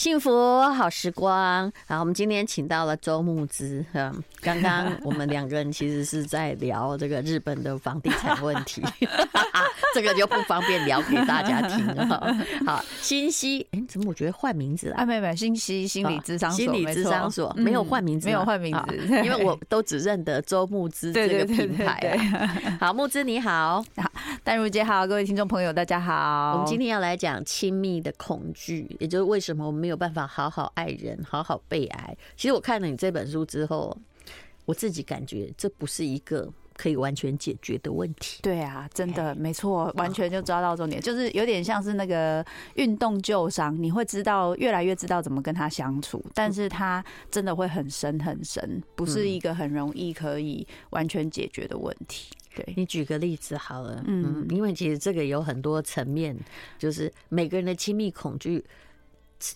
幸福好时光，好，我们今天请到了周木之。嗯，刚刚我们两个人其实是在聊这个日本的房地产问题，这个就不方便聊给大家听了。好，心曦，哎，怎么我觉得换名字了？啊，没有没有，心曦心理智商所，心理智商所没有换名字，没有换名字，因为我都只认得周木之 这个品牌。好，木之你好，好，淡如姐好，各位听众朋友大家好。我们今天要来讲亲密的恐惧，也就是为什么我们没有办法好好爱人，好好被爱。其实我看了你这本书之后，我自己感觉这不是一个可以完全解决的问题。对啊，真的没错，完全就抓到重点，就是有点像是那个运动旧伤，你会知道越来越知道怎么跟他相处，但是他真的会很深很深，不是一个很容易可以完全解决的问题。对，你举个例子好了，嗯，因为其实这个有很多层面，就是每个人的亲密恐惧。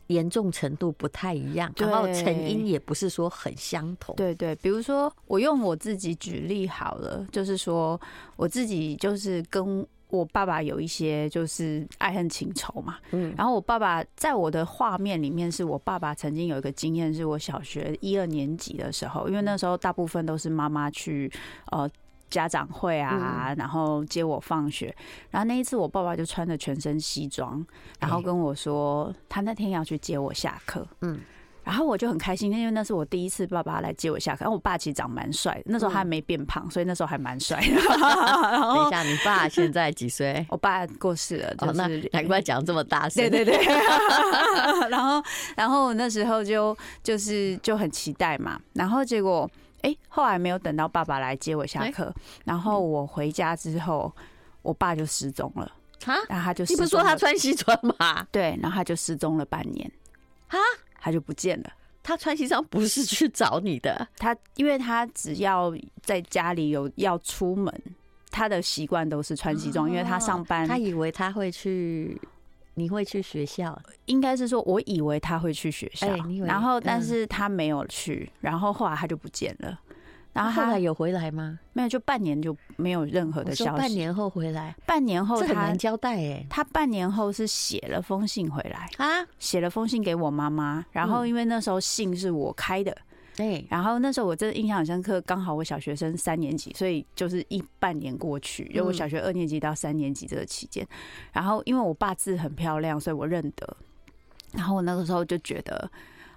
严重程度不太一样，然后成因也不是说很相同。对对，比如说我用我自己举例好了，就是说我自己就是跟我爸爸有一些就是爱恨情仇嘛。嗯，然后我爸爸在我的画面里面，是我爸爸曾经有一个经验，是我小学一二年级的时候，因为那时候大部分都是妈妈去呃。家长会啊，然后接我放学，然后那一次我爸爸就穿着全身西装，然后跟我说他那天要去接我下课，嗯，然后我就很开心，因为那是我第一次爸爸来接我下课。然后我爸其实长蛮帅，那时候他还没变胖，所以那时候还蛮帅的。等一下，你爸现在几岁？我爸过世了，就是难怪讲这么大声。对对对。然后，然后那时候就就是就很期待嘛，然后结果。哎、欸，后来没有等到爸爸来接我下课，欸、然后我回家之后，我爸就失踪了。啊？然后他就你不是说他穿西装吗？对，然后他就失踪了半年。啊？他就不见了。他穿西装不是去找你的，他因为他只要在家里有要出门，他的习惯都是穿西装，哦、因为他上班。他以为他会去。你会去学校？应该是说，我以为他会去学校，然后但是他没有去，然后后来他就不见了。然后他后来有回来吗？没有，就半年就没有任何的消息。半年后回来，半年后他很难交代哎。他半年后是写了封信回来啊，写了封信给我妈妈。然后因为那时候信是我开的。对，然后那时候我真的印象很深刻，刚好我小学生三年级，所以就是一半年过去，因为我小学二年级到三年级这个期间，然后因为我爸字很漂亮，所以我认得。然后我那个时候就觉得，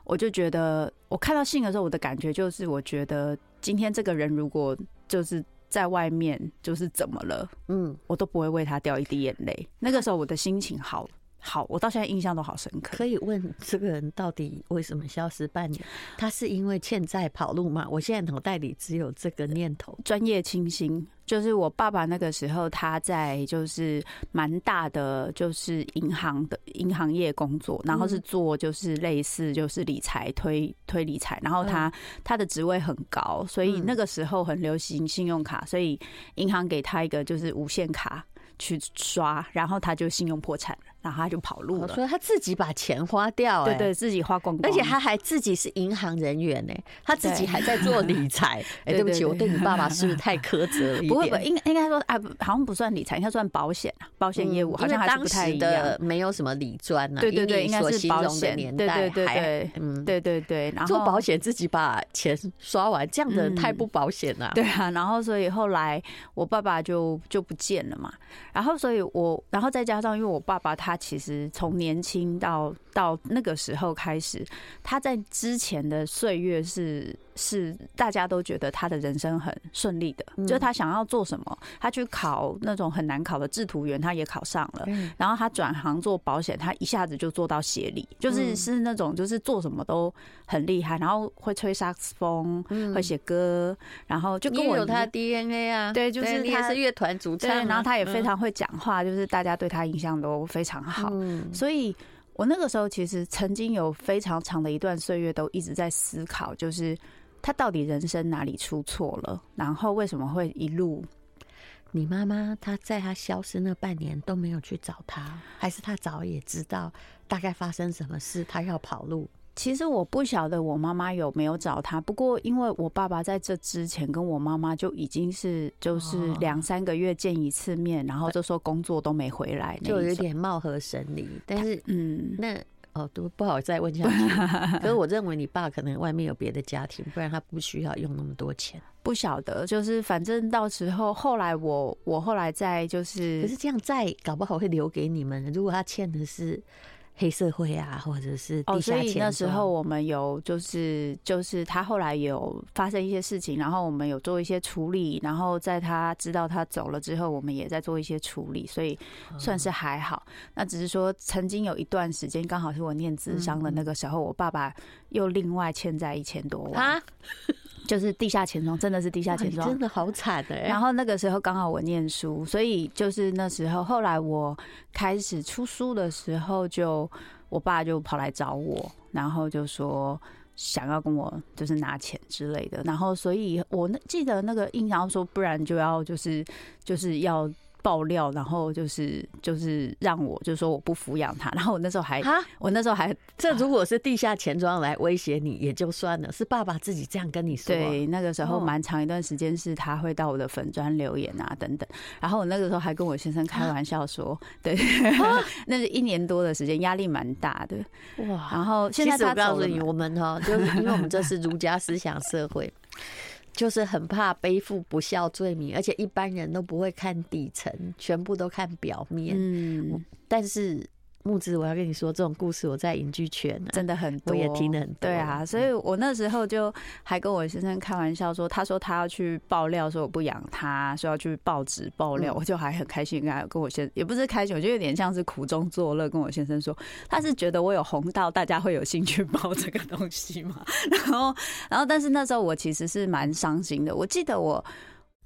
我就觉得，我看到信的时候，我的感觉就是，我觉得今天这个人如果就是在外面，就是怎么了，嗯，我都不会为他掉一滴眼泪。那个时候我的心情好。好，我到现在印象都好深刻。可以问这个人到底为什么消失半年？他是因为欠债跑路吗？我现在脑袋里只有这个念头。专业清新，就是我爸爸那个时候他在就是蛮大的就是银行的银行业工作，然后是做就是类似就是理财推推理财，然后他他的职位很高，所以那个时候很流行信用卡，所以银行给他一个就是无限卡去刷，然后他就信用破产了。然后他就跑路了，说他自己把钱花掉，对对，自己花光光，而且他还自己是银行人员呢，他自己还在做理财。哎，对不起，我对你爸爸是不是太苛责了一点？不会，不应应该说，哎，好像不算理财，应该算保险啊，保险业务好像还是不太一样。没有什么理专啊，对对对，应该是保险年代，对对对，嗯，对对对，然后做保险自己把钱刷完，这样的太不保险了。对啊，然后所以后来我爸爸就就不见了嘛，然后所以我，然后再加上因为我爸爸他他其实从年轻到到那个时候开始，他在之前的岁月是是大家都觉得他的人生很顺利的，就是他想要做什么，他去考那种很难考的制图员，他也考上了，然后他转行做保险，他一下子就做到协理，就是是那种就是做什么都很厉害，然后会吹萨克斯风，会写歌，然后就跟我有他的 DNA 啊，对，就是他你也是乐团主唱，然后他也非常会讲话，就是大家对他印象都非常好，所以。我那个时候其实曾经有非常长的一段岁月都一直在思考，就是他到底人生哪里出错了，然后为什么会一路？你妈妈她在她消失那半年都没有去找他，还是他早也知道大概发生什么事，他要跑路？其实我不晓得我妈妈有没有找他，不过因为我爸爸在这之前跟我妈妈就已经是就是两三个月见一次面，然后就说工作都没回来，就有点貌合神离。但是，嗯，那哦，都不好再问下去。可是我认为你爸可能外面有别的家庭，不然他不需要用那么多钱。不晓得，就是反正到时候后来我我后来再就是，可是这样再搞不好会留给你们。如果他欠的是。黑社会啊，或者是地下钱庄。哦，所以那时候我们有就是就是他后来有发生一些事情，然后我们有做一些处理，然后在他知道他走了之后，我们也在做一些处理，所以算是还好。那只是说曾经有一段时间，刚好是我念智商的那个时候，我爸爸又另外欠债一千多万。就是地下钱庄，真的是地下钱庄，真的好惨的。然后那个时候刚好我念书，所以就是那时候，后来我开始出书的时候，就我爸就跑来找我，然后就说想要跟我就是拿钱之类的。然后所以我记得那个印象说，不然就要就是就是要。爆料，然后就是就是让我就是说我不抚养他，然后我那时候还哈我那时候还这如果是地下钱庄来威胁你也就算了，是爸爸自己这样跟你说。对，那个时候蛮长一段时间是他会到我的粉砖留言啊等等，然后我那个时候还跟我先生开玩笑说，对，那是一年多的时间，压力蛮大的哇。然后现在他告诉你，我们哈就是因为我们这是儒家思想社会。就是很怕背负不孝罪名，而且一般人都不会看底层，全部都看表面。嗯，但是。木子，我要跟你说，这种故事我在影剧圈真的很多，我也听得很多。对啊，所以我那时候就还跟我先生开玩笑说，他说他要去爆料，说我不养他，说要去报纸爆料，我就还很开心，跟跟我先也不是开心，我就有点像是苦中作乐，跟我先生说，他是觉得我有红到大家会有兴趣报这个东西嘛。然后，然后，但是那时候我其实是蛮伤心的。我记得我。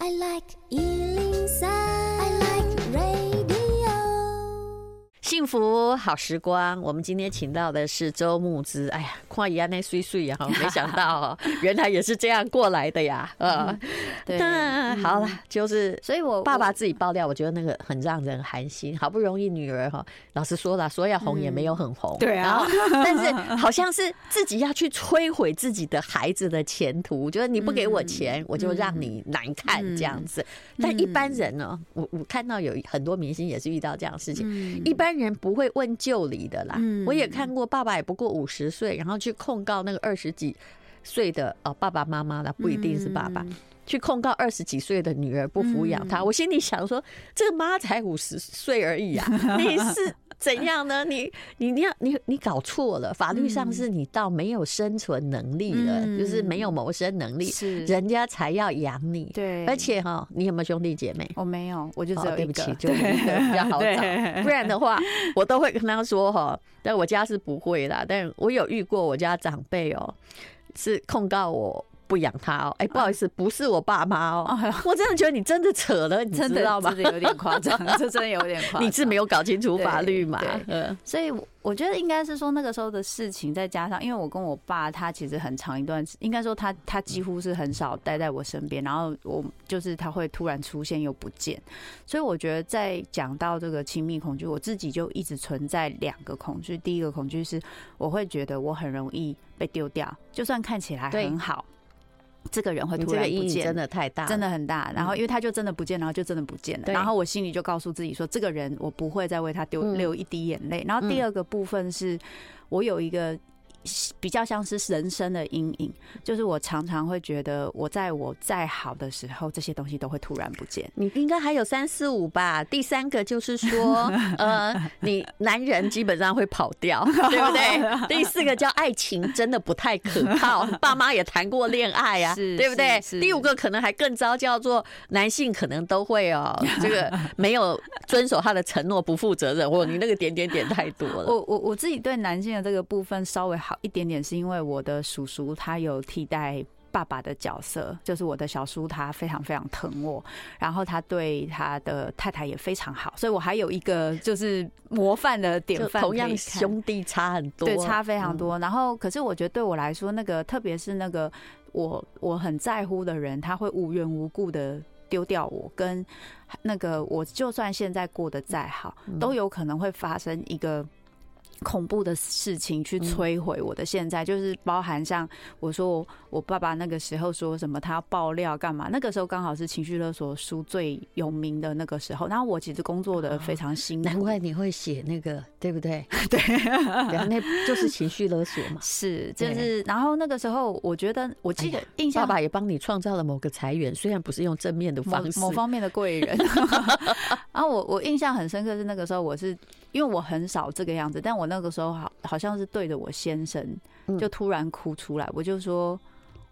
I like 幸福好时光，我们今天请到的是周牧之。哎呀，跨一那岁岁啊，没想到哦原来也是这样过来的呀。呃，对，好了，就是，所以我爸爸自己爆料，我觉得那个很让人寒心。好不容易女儿哈，老实说了，说要红也没有很红，对啊。但是好像是自己要去摧毁自己的孩子的前途，就是你不给我钱，我就让你难看这样子。但一般人呢，我我看到有很多明星也是遇到这样的事情，一般人。人不会问旧理的啦，我也看过，爸爸也不过五十岁，然后去控告那个二十几岁的哦爸爸妈妈了，不一定是爸爸，去控告二十几岁的女儿不抚养他。我心里想说，这个妈才五十岁而已啊，你是。怎样呢？你你你要你你搞错了，法律上是你到没有生存能力了，嗯、就是没有谋生能力，是人家才要养你。对，而且哈，你有没有兄弟姐妹？我没有，我就。对不起，就一个比较好找。不然的话，我都会跟他说哈，但我家是不会啦。但我有遇过我家长辈哦，是控告我。不养他哦，哎，不好意思，不是我爸妈哦。我真的觉得你真的扯了，你知道吗？有点夸张，这真的有点夸张。你是没有搞清楚法律嘛？嗯，所以我觉得应该是说那个时候的事情，再加上因为我跟我爸他其实很长一段，应该说他他几乎是很少待在我身边，然后我就是他会突然出现又不见，所以我觉得在讲到这个亲密恐惧，我自己就一直存在两个恐惧。第一个恐惧是我会觉得我很容易被丢掉，就算看起来很好。这个人会突然不见，真的太大，真的很大。然后，因为他就真的不见，然后就真的不见了。然后我心里就告诉自己说，这个人我不会再为他丢流一滴眼泪。然后第二个部分是我有一个。比较像是人生的阴影，就是我常常会觉得，我在我再好的时候，这些东西都会突然不见。你应该还有三四五吧？第三个就是说，呃，你男人基本上会跑掉，对不对？第四个叫爱情真的不太可靠，爸妈也谈过恋爱啊，对不对？第五个可能还更糟，叫做男性可能都会哦，这个没有遵守他的承诺，不负责任。哦，你那个点点点太多了。我我我自己对男性的这个部分稍微好。好一点点，是因为我的叔叔他有替代爸爸的角色，就是我的小叔，他非常非常疼我，然后他对他的太太也非常好，所以我还有一个就是模范的典范。同样兄弟差很多，对，差非常多。然后，可是我觉得对我来说，那个特别是那个我我很在乎的人，他会无缘无故的丢掉我，跟那个我就算现在过得再好，都有可能会发生一个。恐怖的事情去摧毁我的现在，就是包含像我说我我爸爸那个时候说什么他要爆料干嘛，那个时候刚好是情绪勒索书最有名的那个时候，然后我其实工作的非常辛苦，难怪你会写那个，对不对？对，然后那就是情绪勒索嘛。是，就是，然后那个时候我觉得我记得印象，爸爸也帮你创造了某个财源，虽然不是用正面的方式，某方面的贵人。然后我我印象很深刻是那个时候我是。因为我很少这个样子，但我那个时候好好像是对着我先生，就突然哭出来。我就说，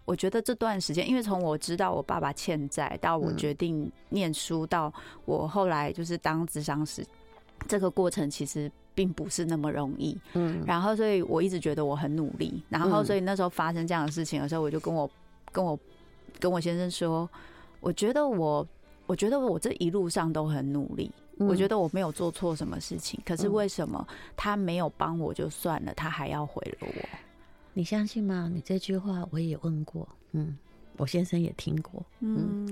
我觉得这段时间，因为从我知道我爸爸欠债，到我决定念书，到我后来就是当智商师，这个过程其实并不是那么容易。嗯，然后所以我一直觉得我很努力，然后所以那时候发生这样的事情的时候，我就跟我跟我跟我先生说，我觉得我我觉得我这一路上都很努力。我觉得我没有做错什么事情，可是为什么他没有帮我就算了，他还要毁了我？你相信吗？你这句话我也问过，嗯，我先生也听过，嗯。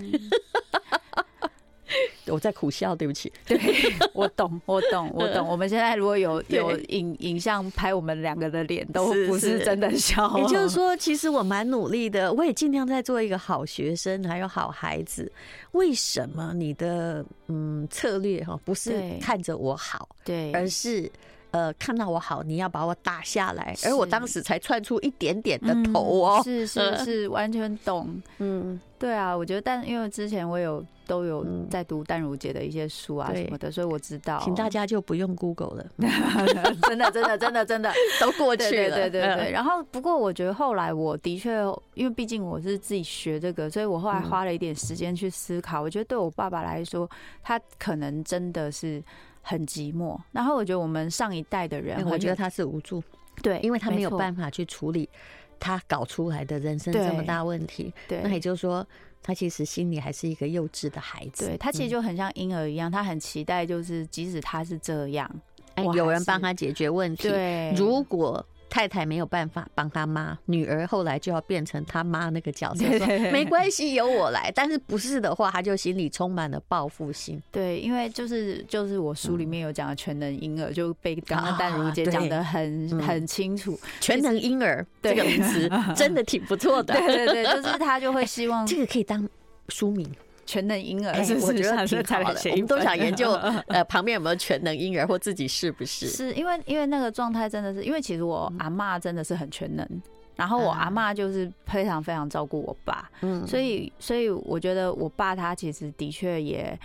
我在苦笑，对不起。对，我懂，我懂，我懂。我们现在如果有有影影像拍我们两个的脸，都不是真的笑。也就是 说，其实我蛮努力的，我也尽量在做一个好学生，还有好孩子。为什么你的嗯策略哈不是看着我好，对，而是呃看到我好，你要把我打下来，而我当时才窜出一点点的头哦，是是是，完全懂。嗯，对啊，我觉得，但因为之前我有。都有在读淡如姐的一些书啊什么的，所以我知道，请大家就不用 Google 了，真的真的真的真的都过去了，对对对对。然后不过我觉得后来我的确，因为毕竟我是自己学这个，所以我后来花了一点时间去思考。我觉得对我爸爸来说，他可能真的是很寂寞。然后我觉得我们上一代的人，我觉得他是无助，对，因为他没有办法去处理他搞出来的人生这么大问题。对，那也就是说。他其实心里还是一个幼稚的孩子，对，他其实就很像婴儿一样，他很期待，就是即使他是这样，哎，有人帮他解决问题。对，如果。太太没有办法帮他妈，女儿后来就要变成他妈那个角色，说没关系，由我来。但是不是的话，他就心里充满了报复心。对，因为就是就是我书里面有讲的全能婴儿，就被刚刚淡如姐讲的很很清楚。全能婴儿这个名词 真的挺不错的。对对对，就是他就会希望 这个可以当书名。全能婴儿，我觉得挺好的。我们都想研究，呃，旁边有没有全能婴儿，或自己是不是？是因为，因为那个状态真的是，因为其实我阿妈真的是很全能，然后我阿妈就是非常非常照顾我爸，嗯，所以，所以我觉得我爸他其实的确也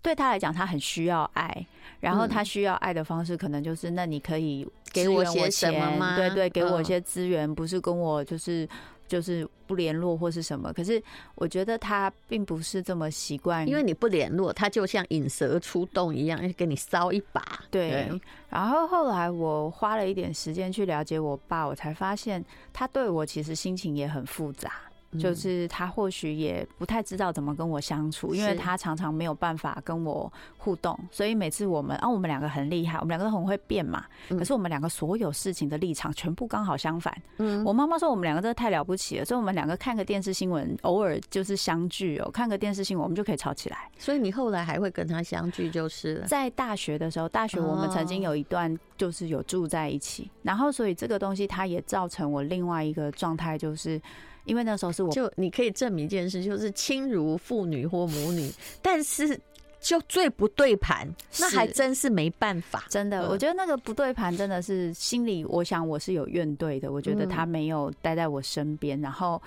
对他来讲，他很需要爱，然后他需要爱的方式可能就是，那你可以给我些什么吗？对对，给我一些资源，不是跟我就是。就是不联络或是什么，可是我觉得他并不是这么习惯，因为你不联络，他就像引蛇出洞一样，要给你烧一把。对，然后后来我花了一点时间去了解我爸，我才发现他对我其实心情也很复杂。就是他或许也不太知道怎么跟我相处，因为他常常没有办法跟我互动，所以每次我们啊，我们两个很厉害，我们两个都很会变嘛。可是我们两个所有事情的立场全部刚好相反。嗯，我妈妈说我们两个真的太了不起了，所以我们两个看个电视新闻，偶尔就是相聚哦，看个电视新闻，我们就可以吵起来。所以你后来还会跟他相聚，就是在大学的时候，大学我们曾经有一段就是有住在一起，然后所以这个东西它也造成我另外一个状态，就是。因为那时候是我，就你可以证明一件事，就是亲如父女或母女，但是就最不对盘，那还真是没办法。真的，我觉得那个不对盘真的是心里，我想我是有怨怼的。我觉得他没有待在我身边，然后，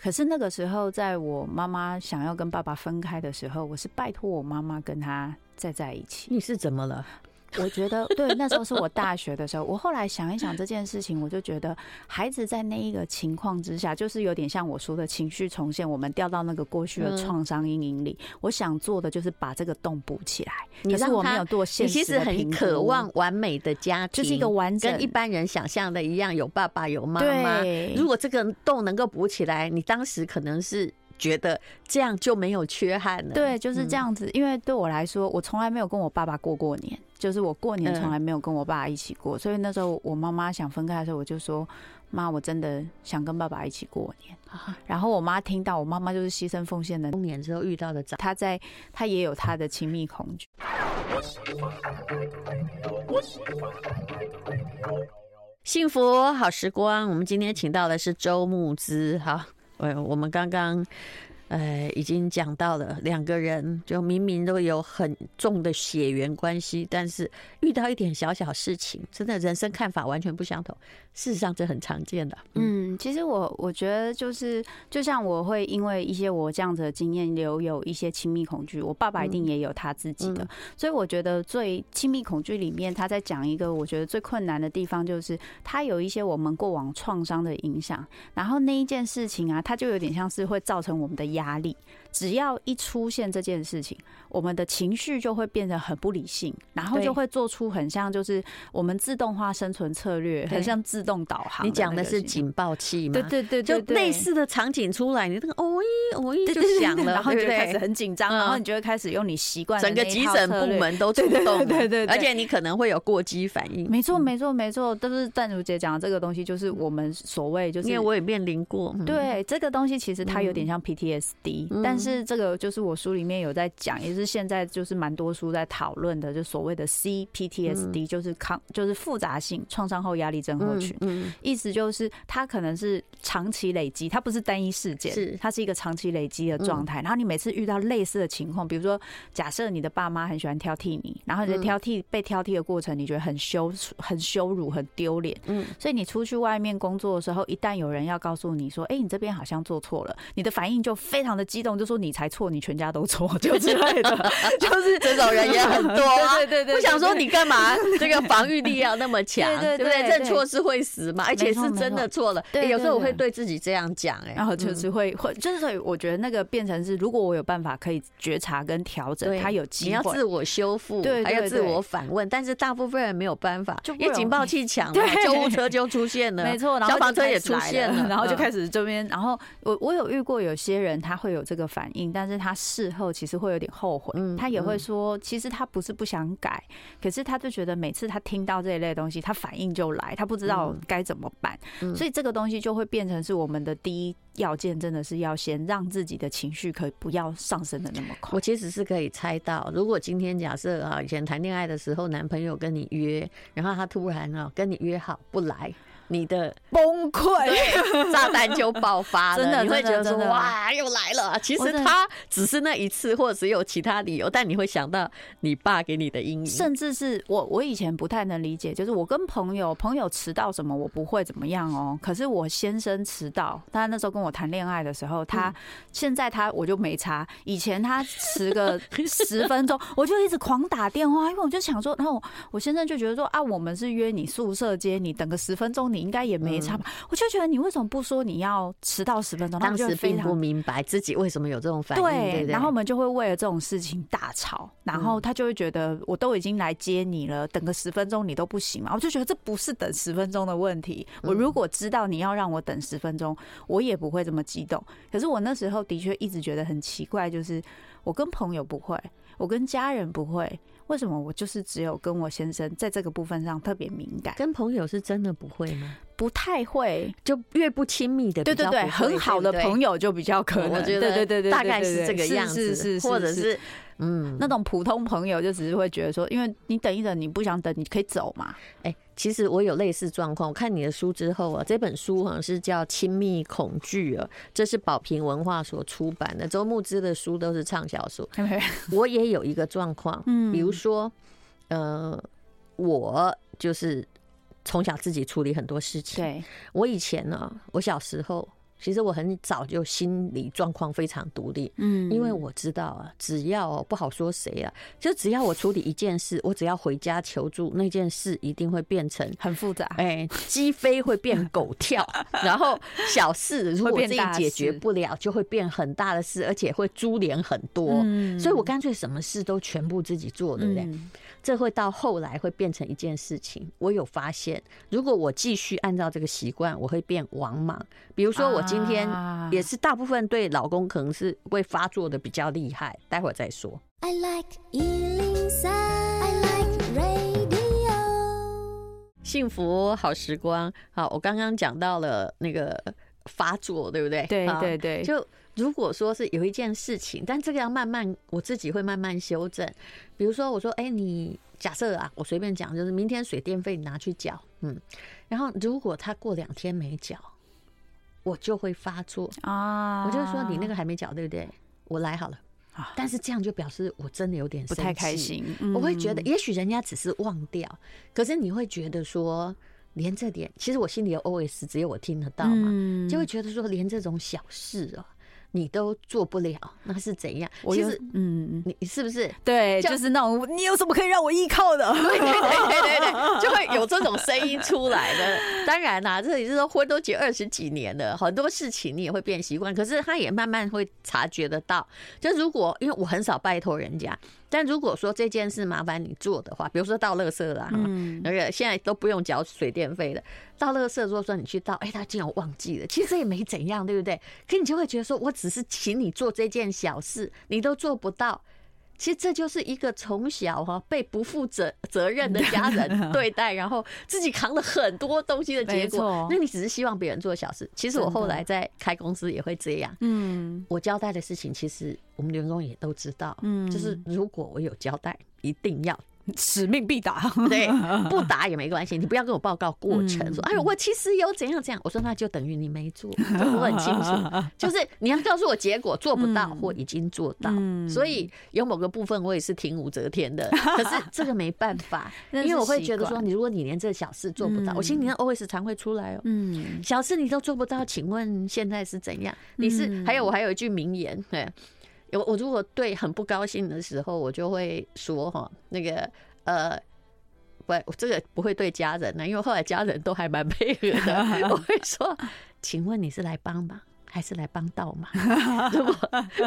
可是那个时候，在我妈妈想要跟爸爸分开的时候，我是拜托我妈妈跟他再在一起。你是怎么了？我觉得对，那时候是我大学的时候。我后来想一想这件事情，我就觉得孩子在那一个情况之下，就是有点像我说的情绪重现，我们掉到那个过去的创伤阴影里。我想做的就是把这个洞补起来。可是我没有做现实很渴望完美的家庭，就是一个完整，跟一般人想象的一样，有爸爸有妈妈。如果这个洞能够补起来，你当时可能是。觉得这样就没有缺憾了。对，就是这样子。因为对我来说，我从来没有跟我爸爸过过年，就是我过年从来没有跟我爸爸一起过。所以那时候我妈妈想分开的时候，我就说：“妈，我真的想跟爸爸一起过年。”然后我妈听到，我妈妈就是牺牲奉献的。中年之后遇到的，她在她也有她的亲密恐惧。幸福好时光，我们今天请到的是周慕姿。好，呃，我们刚刚。呃，已经讲到了两个人，就明明都有很重的血缘关系，但是遇到一点小小事情，真的人生看法完全不相同。事实上，这很常见的。嗯，其实我我觉得就是，就像我会因为一些我这样子的经验，留有一些亲密恐惧。我爸爸一定也有他自己的，所以我觉得最亲密恐惧里面，他在讲一个我觉得最困难的地方，就是他有一些我们过往创伤的影响，然后那一件事情啊，他就有点像是会造成我们的。压力，只要一出现这件事情，我们的情绪就会变得很不理性，然后就会做出很像就是我们自动化生存策略，很像自动导航。你讲的是警报器吗？对对对，就类似的场景出来，你那个哦咦哦咦就响了，然后你就开始很紧张，然后你就会开始用你习惯整个急诊部门都出动，对对对，而且你可能会有过激反应。没错没错没错，但是淡如姐讲的这个东西，就是我们所谓就是，因为我也面临过。对这个东西，其实它有点像 PTSD，但是这个就是我书里面有在讲，也是现在就是蛮多书在讨论的，就所谓的 CPTSD，就是抗就是复杂性创伤后压力症候群。嗯，意思就是它可能是长期累积，它不是单一事件，是它是一个长期累积的状态。然后你每次遇到类似的情况，比如说假设你的爸妈很喜欢挑剔你，然后你在挑剔被挑剔的过程，你觉得很羞很羞辱、很丢脸。嗯，所以你出去外面工作的时候，一旦有人要告诉你说：“哎，你这边好像做错了”，你的反应就非常的激动，就说你才错，你全家都错，就之类的，就是 这种人也很多。对对对，不想说你干嘛？这个防御力要那么强，对不对？认错是会死嘛，而且是真的错。了。对，有时候我会对自己这样讲，哎，然后就是会会，就是所以我觉得那个变成是，如果我有办法可以觉察跟调整，他有机会，你要自我修复，对，还要自我反问，但是大部分人没有办法，因为警报器响了，救护车就出现了，没错，消防车也出现了，然后就开始这边，然后我我有遇过有些人他会有这个反应，但是他事后其实会有点后悔，他也会说，其实他不是不想改，可是他就觉得每次他听到这一类东西，他反应就来，他不知道该怎么办，所以这个东西就会变成是我们的第一要件，真的是要先让自己的情绪可以不要上升的那么快。我其实是可以猜到，如果今天假设啊，以前谈恋爱的时候，男朋友跟你约，然后他突然啊跟你约好不来。你的崩溃，炸弹就爆发了。真的，你会觉得说哇，又来了。其实他只是那一次，或者只有其他理由，但你会想到你爸给你的阴影。甚至是我，我以前不太能理解，就是我跟朋友，朋友迟到什么，我不会怎么样哦。可是我先生迟到，他那时候跟我谈恋爱的时候，他现在他我就没差。以前他迟个十分钟，我就一直狂打电话，因为我就想说，然后我先生就觉得说啊，我们是约你宿舍接你，等个十分钟。你应该也没差吧？我就觉得你为什么不说你要迟到十分钟？当时并不明白自己为什么有这种反应。对，然后我们就会为了这种事情大吵。然后他就会觉得我都已经来接你了，等个十分钟你都不行嘛？我就觉得这不是等十分钟的问题。我如果知道你要让我等十分钟，我也不会这么激动。可是我那时候的确一直觉得很奇怪，就是我跟朋友不会，我跟家人不会。为什么我就是只有跟我先生在这个部分上特别敏感？跟朋友是真的不会吗？不太会，就越不亲密的，对对对，很好的朋友就比较可能。我觉得对对对对，大概是这个样子，是是，或者是嗯，那种普通朋友就只是会觉得说，因为你等一等，你不想等，你可以走嘛。哎。其实我有类似状况，我看你的书之后啊，这本书好像是叫《亲密恐惧》啊，这是宝瓶文化所出版的。周牧之的书都是畅销书。我也有一个状况，嗯，比如说，呃，我就是从小自己处理很多事情。对，我以前呢，我小时候。其实我很早就心理状况非常独立，嗯，因为我知道啊，只要不好说谁啊，就只要我处理一件事，我只要回家求助，那件事一定会变成很复杂，哎，鸡飞会变狗跳，然后小事如果自己解决不了，就会变很大的事，而且会株连很多，所以我干脆什么事都全部自己做，对不对？这会到后来会变成一件事情。我有发现，如果我继续按照这个习惯，我会变王莽。比如说，我今天也是大部分对老公可能是会发作的比较厉害，待会儿再说。I like 103, I like radio 幸福好时光。好，我刚刚讲到了那个发作，对不对？对对对。就如果说是有一件事情，但这个要慢慢，我自己会慢慢修正。比如说，我说，哎，你假设啊，我随便讲，就是明天水电费你拿去缴，嗯，然后如果他过两天没缴，我就会发作啊，我就说你那个还没缴，对不对？我来好了。但是这样就表示我真的有点不太开心。我会觉得，也许人家只是忘掉，可是你会觉得说，连这点，其实我心里有 OS，只有我听得到嘛，就会觉得说，连这种小事哦。你都做不了，那是怎样？其实，嗯，你是不是对？就是那种你有什么可以让我依靠的？对对对对对，就会有这种声音出来的。当然啦，这里是说婚都结二十几年了，很多事情你也会变习惯，可是他也慢慢会察觉得到。就如果因为我很少拜托人家。但如果说这件事麻烦你做的话，比如说倒垃圾啦，嗯，那个现在都不用缴水电费了，倒垃圾如果说你去倒，哎，他竟然忘记了，其实也没怎样，对不对？可你就会觉得说，我只是请你做这件小事，你都做不到。其实这就是一个从小哈被不负责责任的家人 对待，然后自己扛了很多东西的结果。那你只是希望别人做小事。其实我后来在开公司也会这样。嗯，我交代的事情，其实我们员工也都知道。嗯，就是如果我有交代，一定要。使命必达，对，不达也没关系，你不要跟我报告过程，说哎呦，我其实有怎样怎样，我说那就等于你没做，我很清楚，就是你要告诉我结果做不到或已经做到，所以有某个部分我也是挺武则天的，可是这个没办法，因为我会觉得说，你如果你连这小事做不到，我心里的 OS 常会出来哦，嗯，小事你都做不到，请问现在是怎样？你是还有我还有一句名言，对。我我如果对很不高兴的时候，我就会说哈，那个呃，不，这个不会对家人呢，因为后来家人都还蛮配合的。我会说，请问你是来帮忙？还是来帮倒忙。如果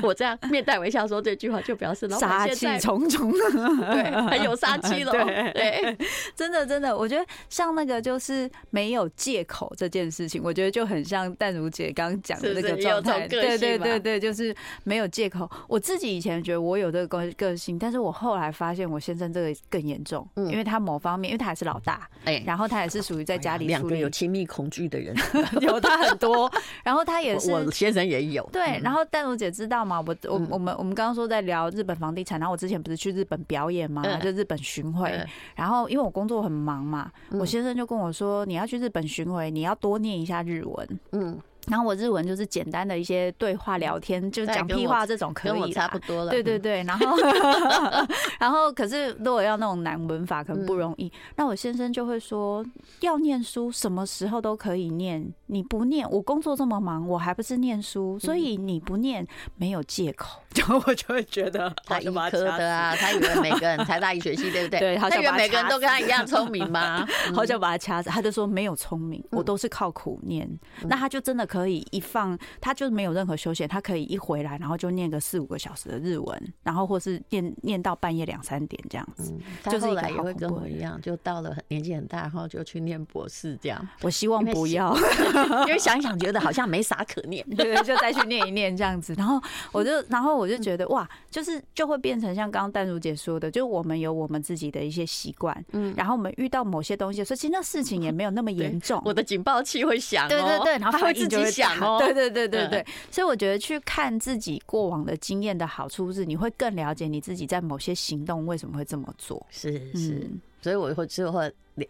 我这样面带微笑说这句话，就表示老杀气重重，对，很有杀气了。对，真的真的，我觉得像那个就是没有借口这件事情，我觉得就很像淡如姐刚刚讲的那个状态。对对对对，就是没有借口。我自己以前觉得我有这个个个性，但是我后来发现我先生这个更严重，因为他某方面，因为他还是老大，哎，然后他也是属于在家里两个有亲密恐惧的人，有他很多，然后他也是。我先生也有。对，然后淡如姐知道嘛？我我我们我们刚刚说在聊日本房地产，然后我之前不是去日本表演嘛，就日本巡回，然后因为我工作很忙嘛，我先生就跟我说，你要去日本巡回，你要多念一下日文，嗯。然后我日文就是简单的一些对话聊天，就是讲屁话这种可以差不多了。对对对，然后 然后可是如果要那种难文法可能不容易。那我先生就会说，要念书什么时候都可以念，你不念，我工作这么忙，我还不是念书，所以你不念没有借口。就我就会觉得他医科的啊，他以为每个人台大医学系对不对？对，他以为每个人都跟他一样聪明吗？好想把他掐死，他就说没有聪明，我都是靠苦念。那他就真的可。以一放，他就没有任何休闲，他可以一回来，然后就念个四五个小时的日文，然后或是念念到半夜两三点这样子。嗯、他后来也会跟我一样，就到了年纪很大，然后就去念博士这样。我希望不要，因为想一想觉得好像没啥可念，对，就再去念一念这样子。然后我就，然后我就觉得哇，就是就会变成像刚刚淡如姐说的，就我们有我们自己的一些习惯，嗯，然后我们遇到某些东西，所以其实那事情也没有那么 严重。我的警报器会响，对对对，然后他会自己。响哦，对对对对对，所以我觉得去看自己过往的经验的好处是，你会更了解你自己在某些行动为什么会这么做。是是，所以我会之后。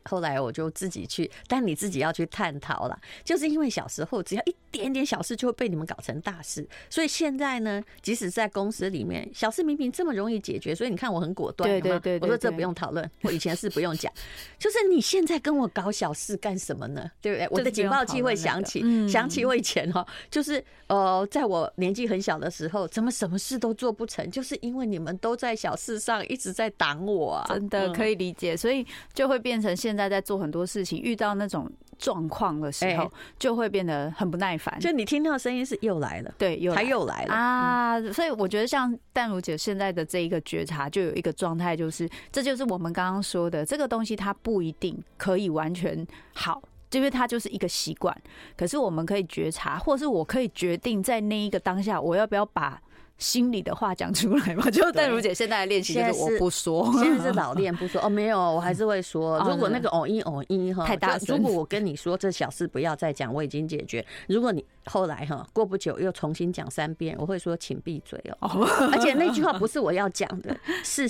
后来我就自己去，但你自己要去探讨了，就是因为小时候只要一点点小事就会被你们搞成大事，所以现在呢，即使在公司里面，小事明明这么容易解决，所以你看我很果断，对对对，我说这不用讨论，我以前是不用讲，就是你现在跟我搞小事干什么呢？对不对？我的警报器会响起，响起我以前哈，就是呃，在我年纪很小的时候，怎么什么事都做不成，就是因为你们都在小事上一直在挡我啊，真的可以理解，所以就会变成。现在在做很多事情，遇到那种状况的时候，就会变得很不耐烦。就你听到声音是又来了，对，又他又来了啊！所以我觉得像淡如姐现在的这一个觉察，就有一个状态，就是这就是我们刚刚说的，这个东西它不一定可以完全好，因为它就是一个习惯。可是我们可以觉察，或是我可以决定在那一个当下，我要不要把。心里的话讲出来嘛，就但如姐现在的练习就是我不说，现在是老练不说哦，没有，我还是会说。如果那个哦一哦一哈太大声，如果我跟你说这小事不要再讲，我已经解决。如果你后来哈过不久又重新讲三遍，我会说请闭嘴哦。而且那句话不是我要讲的，是。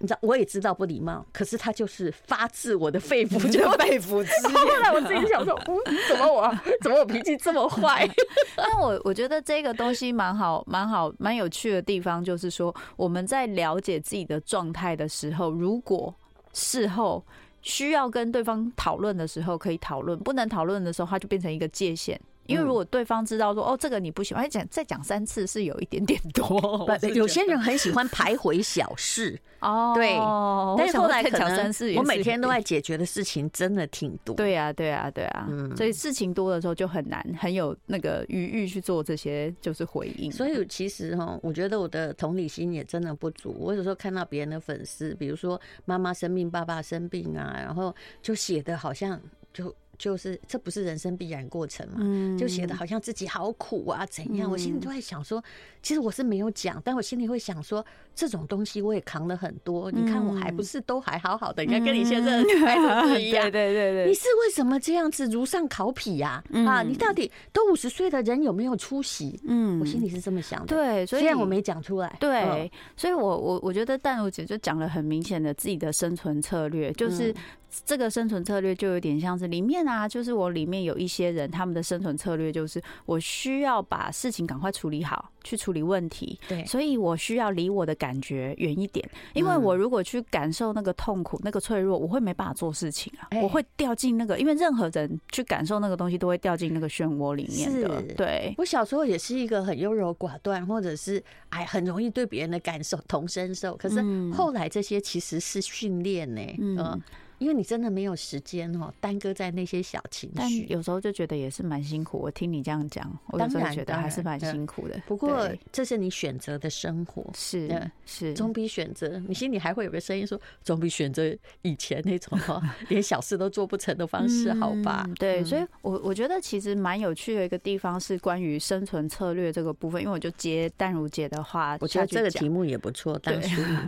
你知道，我也知道不礼貌，可是他就是发自我的肺腑，就肺腑之言。后来我自己想说，嗯，怎么我怎么我脾气这么坏？但我我觉得这个东西蛮好，蛮好，蛮有趣的地方就是说，我们在了解自己的状态的时候，如果事后需要跟对方讨论的时候，可以讨论；不能讨论的时候，它就变成一个界限。因为如果对方知道说哦，这个你不喜欢，讲再讲三次是有一点点多。有些人很喜欢徘徊小事 哦，对。但是后来可能我每天都在解决的事情真的挺多。对啊，对啊，对啊。嗯，所以事情多的时候就很难很有那个余裕去做这些就是回应。所以其实哈，我觉得我的同理心也真的不足。我有时候看到别人的粉丝，比如说妈妈生病、爸爸生病啊，然后就写的好像就。就是这不是人生必然过程嘛？就写的好像自己好苦啊，怎样？我心里就在想说，其实我是没有讲，但我心里会想说，这种东西我也扛了很多。你看我还不是都还好好的？你看跟你现在态度不一 样。对对对对，你是为什么这样子如上考妣呀？啊，你到底都五十岁的人有没有出息？嗯，我心里是这么想的。对，虽然我没讲出来。对，所以我我我觉得淡如姐就讲了很明显的自己的生存策略，就是。这个生存策略就有点像是里面啊，就是我里面有一些人，他们的生存策略就是我需要把事情赶快处理好，去处理问题。对，所以我需要离我的感觉远一点，因为我如果去感受那个痛苦、那个脆弱，我会没办法做事情啊，我会掉进那个，因为任何人去感受那个东西，都会掉进那个漩涡里面的。对，我小时候也是一个很优柔寡断，或者是哎很容易对别人的感受同身受，可是后来这些其实是训练呢。嗯。因为你真的没有时间哦，耽搁在那些小情绪，但有时候就觉得也是蛮辛苦。我听你这样讲，我有时候觉得还是蛮辛苦的。不过这是你选择的生活，是是，总比选择你心里还会有个声音说，总比选择以前那种哈 连小事都做不成的方式好吧？嗯、对，所以我我觉得其实蛮有趣的一个地方是关于生存策略这个部分，因为我就接淡如姐的话，我觉得这个题目也不错。对，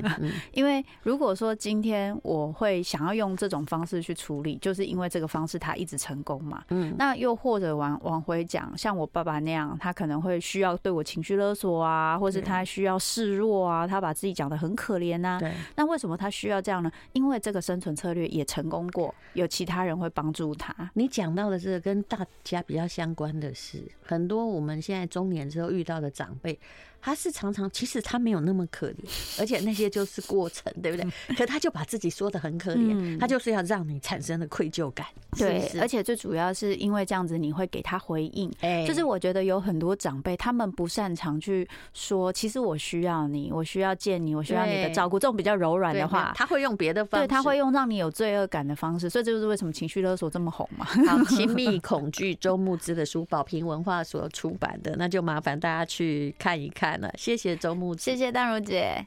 因为如果说今天我会想要用。这种方式去处理，就是因为这个方式他一直成功嘛。嗯，那又或者往往回讲，像我爸爸那样，他可能会需要对我情绪勒索啊，或是他需要示弱啊，他把自己讲的很可怜啊。对，那为什么他需要这样呢？因为这个生存策略也成功过，有其他人会帮助他。你讲到的这个跟大家比较相关的是，很多我们现在中年之后遇到的长辈。他是常常，其实他没有那么可怜，而且那些就是过程，对不对？可他就把自己说的很可怜，他就是要让你产生的愧疚感。对，而且最主要是因为这样子，你会给他回应。哎就是我觉得有很多长辈，他们不擅长去说，其实我需要你，我需要见你，我需要你的照顾。这种比较柔软的话，他会用别的方式，对，他会用让你有罪恶感的方式。所以这就是为什么情绪勒索这么红嘛。好，亲密恐惧，周牧之的书，宝瓶文化所出版的，那就麻烦大家去看一看。谢谢周慕，谢谢淡如姐。